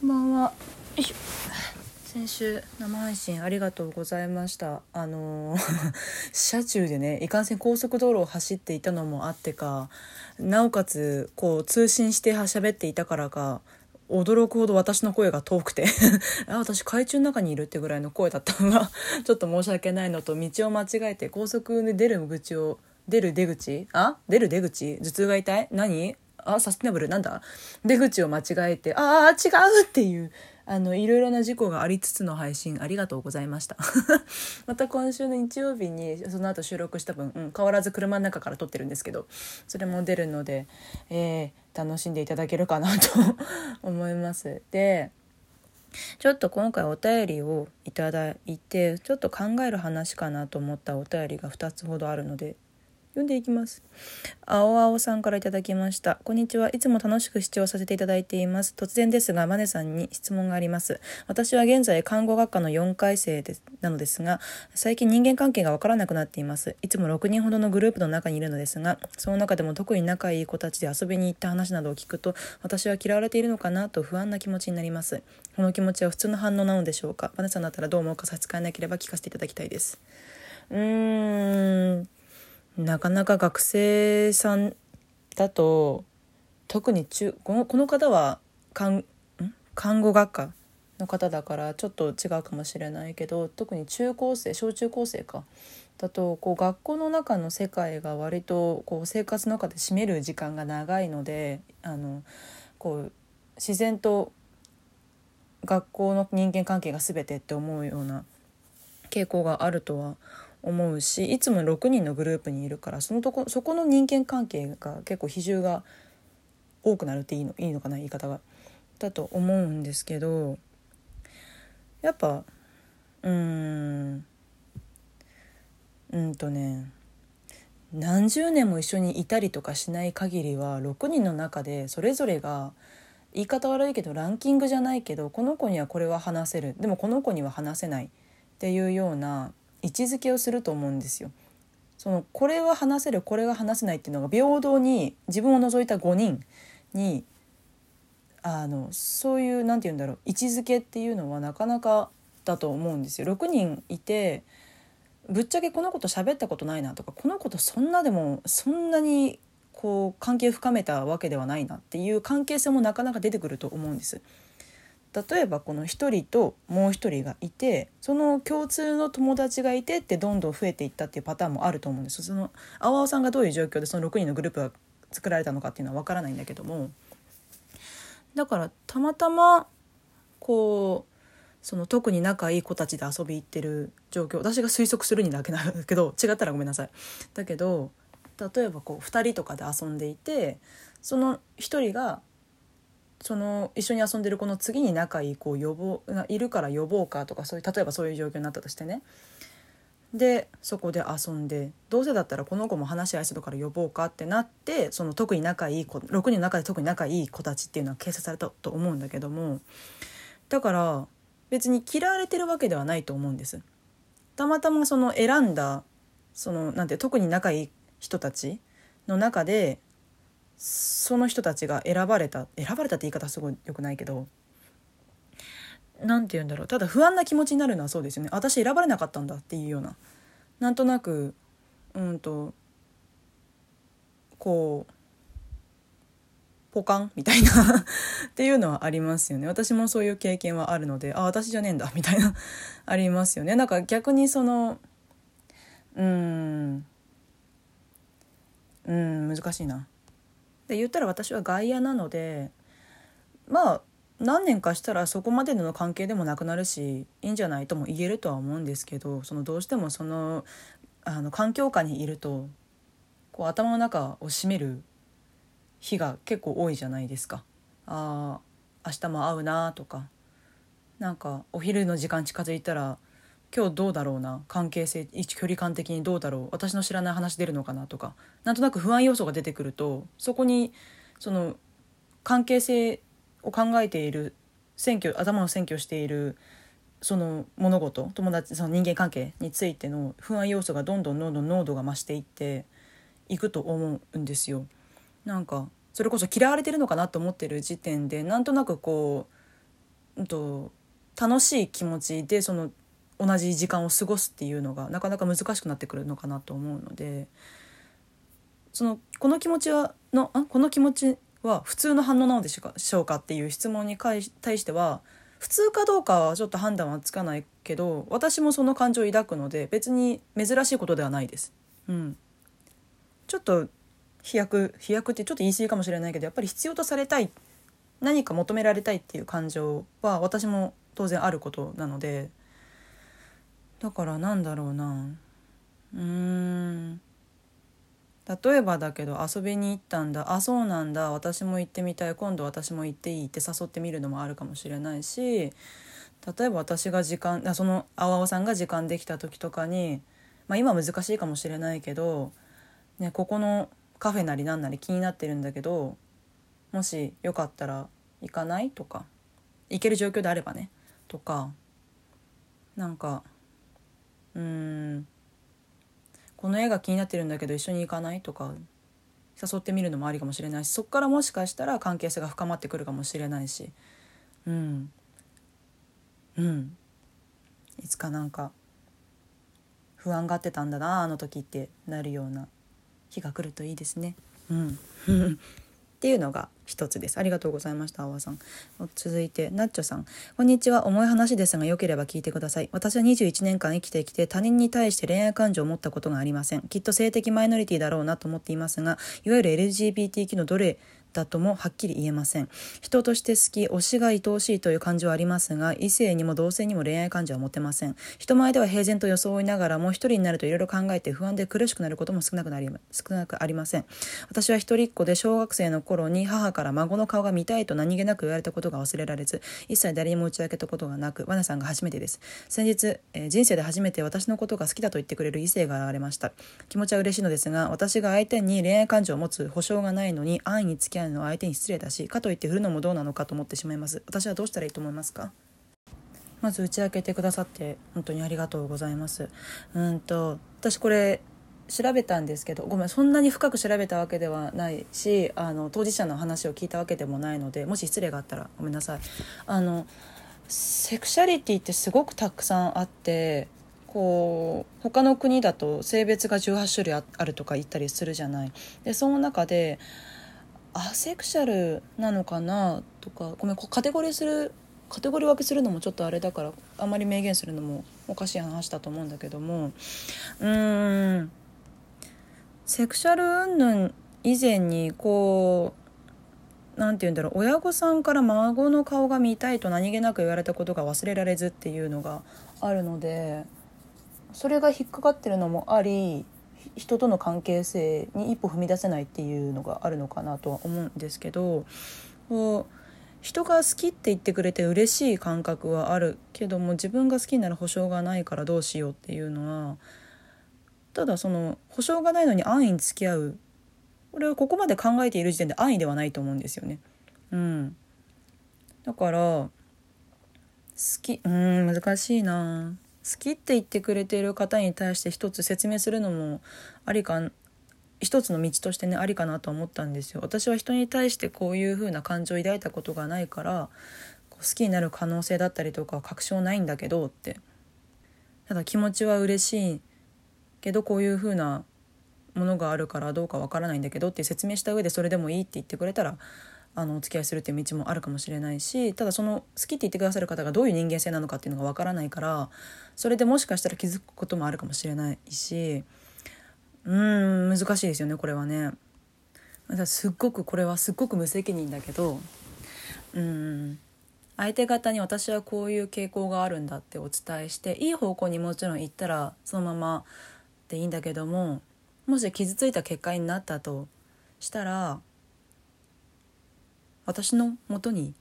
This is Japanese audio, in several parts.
こんばんは。先週生配信ありがとうございました。あのー 車中でね、いかんせん高速道路を走っていたのもあってか、なおかつこう通信して喋っていたからか。驚くほど私の声が遠くて あ私海中の中にいるってぐらいの声だったのが ちょっと申し訳ないのと道を間違えて高速で出る口を出る出口？あ？出る出口？頭痛が痛い？何？あサステナブルなんだ？出口を間違えてああ違うっていうあのいろいろな事故がありつつの配信ありがとうございました。また今週の日曜日にその後収録した分、うん、変わらず車の中から撮ってるんですけどそれも出るので、えー楽しんでいただけるかなと思います。でちょっと今回お便りをいただいてちょっと考える話かなと思ったお便りが2つほどあるので読んでいきます。青青さんからいただきました。こんにちは。いつも楽しく視聴させていただいています。突然ですが、マネさんに質問があります。私は現在看護学科の4回生ですなのですが、最近人間関係がわからなくなっています。いつも6人ほどのグループの中にいるのですが、その中でも特に仲いい子たちで遊びに行った話などを聞くと、私は嫌われているのかなと不安な気持ちになります。この気持ちは普通の反応なのでしょうか？マネさんだったらどう思うか差し支えなければ聞かせていただきたいです。うーん。なかなか学生さんだと特に中このこの方は看ん？看護学科の方だからちょっと違うかもしれないけど特に中高生小中高生か。だとこう学校の中の世界が割とこう生活の中で占める時間が長いのであのこう自然と学校の人間関係が全てって思うような傾向があるとは思うしいつも6人のグループにいるからそのとこそこの人間関係が結構比重が多くなるっていいのいいのかな言い方が。だと思うんですけどやっぱうんうんとね何十年も一緒にいたりとかしない限りは6人の中でそれぞれが言い方悪いけどランキングじゃないけどこの子にはこれは話せるでもこの子には話せないっていうような位置づけをすると思うんですよ。そのこれは話せるこれが話せないっていうのが平等に自分を除いた5人にあのそういうなんて言うんだろう位置づけっていうのはなかなかだと思うんですよ。6人いてぶっちゃけこの子と喋ったことないなとかこの子とそんなでもそんなにこう関係深めたわけではないなっていう関係性もなかなか出てくると思うんです。例えばこの1人ともう1人がいてその共通の友達がいてってどんどん増えていったっていうパターンもあると思うんですその青々さんがどういう状況でその6人のグループが作られたのかっていうのは分からないんだけどもだからたまたまこうその特に仲いい子たちで遊び行ってる状況私が推測するにだけなんだけど違ったらごめんなさい。だけど例えばこう2人とかで遊んでいてその1人がその一緒に遊んでる子の次に仲いい子を呼ぼういるから呼ぼうかとかそういう例えばそういう状況になったとしてねでそこで遊んでどうせだったらこの子も話し合いするから呼ぼうかってなってその特に仲いい子6人の中で特に仲いい子たちっていうのは形成されたと思うんだけどもだから別に嫌われてるわけではないと思うんです。たまたまその選んだそのなんて特に仲いい人たちの中でその人たちが選ばれた選ばれたって言い方すごい良くないけど何て言うんだろう。ただ不安な気持ちになるのはそうですよね。私選ばれなかったんだっていうような。なんとなくうんとこうポカンみたいな っていうのはありますよね。私もそういう経験はあるのであ私じゃねえんだみたいな ありますよね。なんか逆にそのうんうん難しいな。で言ったら私は外野なのでまあ何年かしたらそこまでの関係でもなくなるしいいんじゃないとも言えるとは思うんですけどそのどうしてもそのあの環境下にいるとこう頭の中を占める日が結構多いじゃないですか。あ明日も会うなとかなんかお昼の時間近づいたら今日どうだろうな？関係性一距離感的にどうだろう？私の知らない話出るのかな？とか。なんとなく不安要素が出てくるとそこにその関係性を考えている選挙頭を選挙しているその物事友達その人間関係についての不安要素がどんどんどんどん濃度が増していっていくと思うんですよ。なんかそれこそ嫌われてるのかなと思ってる時点でなんとなくこううんと楽しい気持ちでその同じ時間を過ごすっていうのがなかなか難しくなってくるのかなと思うのでそのこの気持ちはのあこの気持ちは普通の反応なのでしょうかっていう質問に対しては普通かどうかはちょっと判断はつかないけど私もその感情を抱くので別に珍しいことではないです。うん、ちょっと飛躍飛躍ってちょっと言い過ぎかもしれないけどやっぱり必要とされたい何か求められたいっていう感情は私も当然あることなのでだからなんだろうな。うーん。例えばだけど遊びに行ったんだ。あそうなんだ。私も行ってみたい。今度私も行っていいって誘ってみるのもあるかもしれないし。例えば私が時間そのあわおさんが時間できた時とかに、まあ、今難しいかもしれないけど、ね、ここのカフェなりなんなり気になってるんだけどもしよかったら行かないとか。行ける状況であればね。とかなんかうん。この絵が気になってるんだけど一緒に行かないとか誘ってみるのもありかもしれないしそこからもしかしたら関係性が深まってくるかもしれないし。うん。うん。いつかなんか不安がってたんだなあの時ってなるような日が来るといいですね。うん。っていうのが一つです。ありがとうございました、あわさん。続いて、ナッチョさん。こんにちは。重い話ですが、良ければ聞いてください。私は21年間生きてきて、他人に対して恋愛感情を持ったことがありません。きっと性的マイノリティだろうなと思っていますが、いわゆる LGBTQ のどれだともはっきり言えません人として好き推しが愛おしいという感情はありますが異性にも同性にも恋愛感情は持てません人前では平然と装いながらも一人になるといろいろ考えて不安で苦しくなることも少なくなり少なくありません私は一人っ子で小学生の頃に母から孫の顔が見たいと何気なく言われたことが忘れられず一切誰にも打ち明けたことがなくワナさんが初めてです。先日、えー、人生で初めて私のことが好きだと言ってくれる異性が現れました。気持ちは嬉しいのですが私が相手に恋愛感情を持つ保証がないのに安易に付き合うのは相手に失礼だしかといって振るのもどうなのかと思ってしまいます。私はどうしたらいいと思いますか？まず打ち明けてくださって本当にありがとうございます。うんと私これ調べたんですけどごめんそんなに深く調べたわけではないしあの当事者の話を聞いたわけでもないのでもし失礼があったらごめんなさい。あのセクシャリティってすごくたくさんあってこう他の国だと性別が18種類あるとか言ったりするじゃない。でその中でアセクシャルなのかなとかごめんカテゴリーするカテゴリー分けするのもちょっとあれだからあんまり明言するのもおかしい話だと思うんだけどもうーん。セクシャル云々以前にこう何て言うんだろう親御さんから孫の顔が見たいと何気なく言われたことが忘れられずっていうのがあるのでそれが引っかかってるのもあり人との関係性に一歩踏み出せないっていうのがあるのかなとは思うんですけどこう人が好きって言ってくれて嬉しい感覚はあるけども自分が好きになる保証がないからどうしようっていうのはただその保証がないのに安易に付き合う。これはここまで考えている時点で安易ではないと思うんですよね。うん、だから好きうん難しいな。好きって言ってくれている方に対して一つ説明するのもありか一つの道としてねありかなと思ったんですよ。私は人に対してこういう風な感情を抱いたことがないから好きになる可能性だったりとか確証ないんだけどって。ただ気持ちは嬉しい。けどこういう風なものがあるからどうかわからないんだけどって説明した上でそれでもいいって言ってくれたらあのお付き合いするっていう道もあるかもしれないしただその好きって言ってくださる方がどういう人間性なのかっていうのがわからないからそれでもしかしたら気づくこともあるかもしれないしうん難しいですよねこれはね。すっごくこれはすっごく無責任だけどうん相手方に私はこういう傾向があるんだってお伝えしていい方向にもちろん行ったらそのままでいいんだけどももし傷ついた結果になったとしたら私のもとに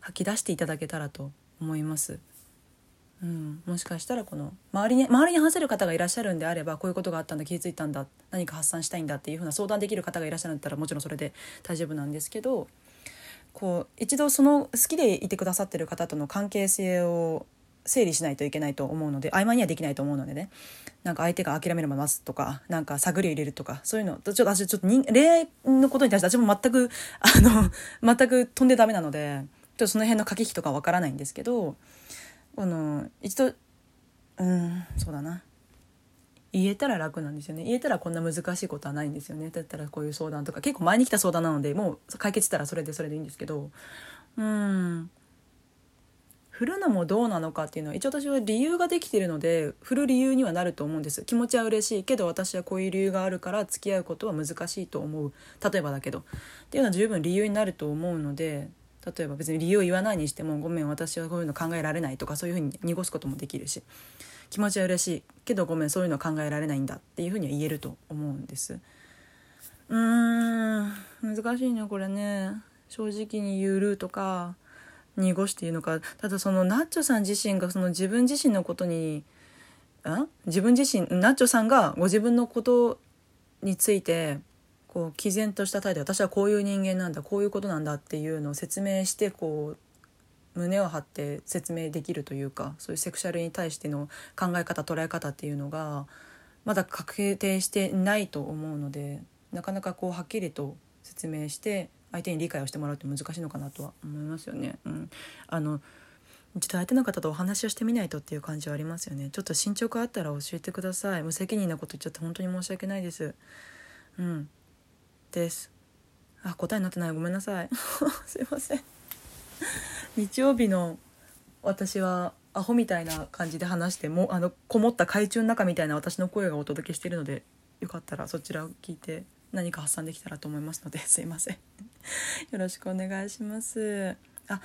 吐き出していただけたらと思います。うん、もしかしたらこの周りに周りに話せる方がいらっしゃるんであればこういうことがあったんだ気づいたんだ何か発散したいんだっていうふうな相談できる方がいらっしゃるんだったらもちろんそれで大丈夫なんですけどこう一度その好きでいてくださってる方との関係性を整理しないといけないと思うので曖昧にはできないと思うのでね。なんか相手が諦めるまま待つとかなんか探りを入れるとかそういうの。ちょっと私ちょっと恋愛のことに対して私も全くあの 全く飛んでダメなのでとその辺の駆け引きとかわからないんですけどこの一度うんそうだな。言えたら楽なんですよね。言えたらこんな難しいことはないんですよね。だったらこういう相談とか結構前に来た相談なのでもう解決したらそれでそれでいいんですけどうん。振るのもどうなのかっていうのは一応私は理由ができてるので振る理由にはなると思うんです。気持ちは嬉しいけど私はこういう理由があるから付き合うことは難しいと思う。例えばだけど。っていうのは十分理由になると思うので例えば別に理由を言わないにしても「ごめん私はこういうの考えられない」とかそういうふうに濁すこともできるし。気持ちは嬉しいけどごめんそういうの考えられないんだっていうふうには言えると思うんです。うーん難しいねこれね。正直に言うるとか。濁して言うのか。ただそのナッチョさん自身がその自分自身のことにあ？自分自身ナッチョさんがご自分のことについてこう毅然とした態度私はこういう人間なんだこういうことなんだっていうのを説明してこう胸を張って説明できるというかそういうセクシャルに対しての考え方捉え方っていうのがまだ確定してないと思うのでなかなかこうはっきりと説明して相手に理解をしてもらうって難しいのかなとは思いますよね。うん、あのちょっと相手の方とお話をしてみないとっていう感じはありますよね。ちょっと進捗あったら教えてください。無責任なこと言っちゃって本当に申し訳ないです。うん。です。あ、答えになってない。ごめんなさい。すいません。日曜日の私はアホみたいな感じで話してもあのこもった海中の中みたいな私の声がお届けしているのでよかったらそちらを聞いて何か発散できたらと思いますのですいません よろしくお願いします。あ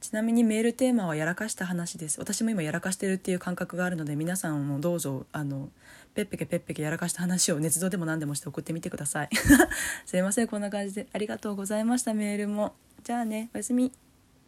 ちなみにメールテーマはやらかした話です。私も今やらかしてるっていう感覚があるので皆さんもどうぞあのペッペケペッペケやらかした話を捏造でも何でもして送ってみてください。すいません。こんな感じでありがとうございました。メールも。じゃあねおやすみ。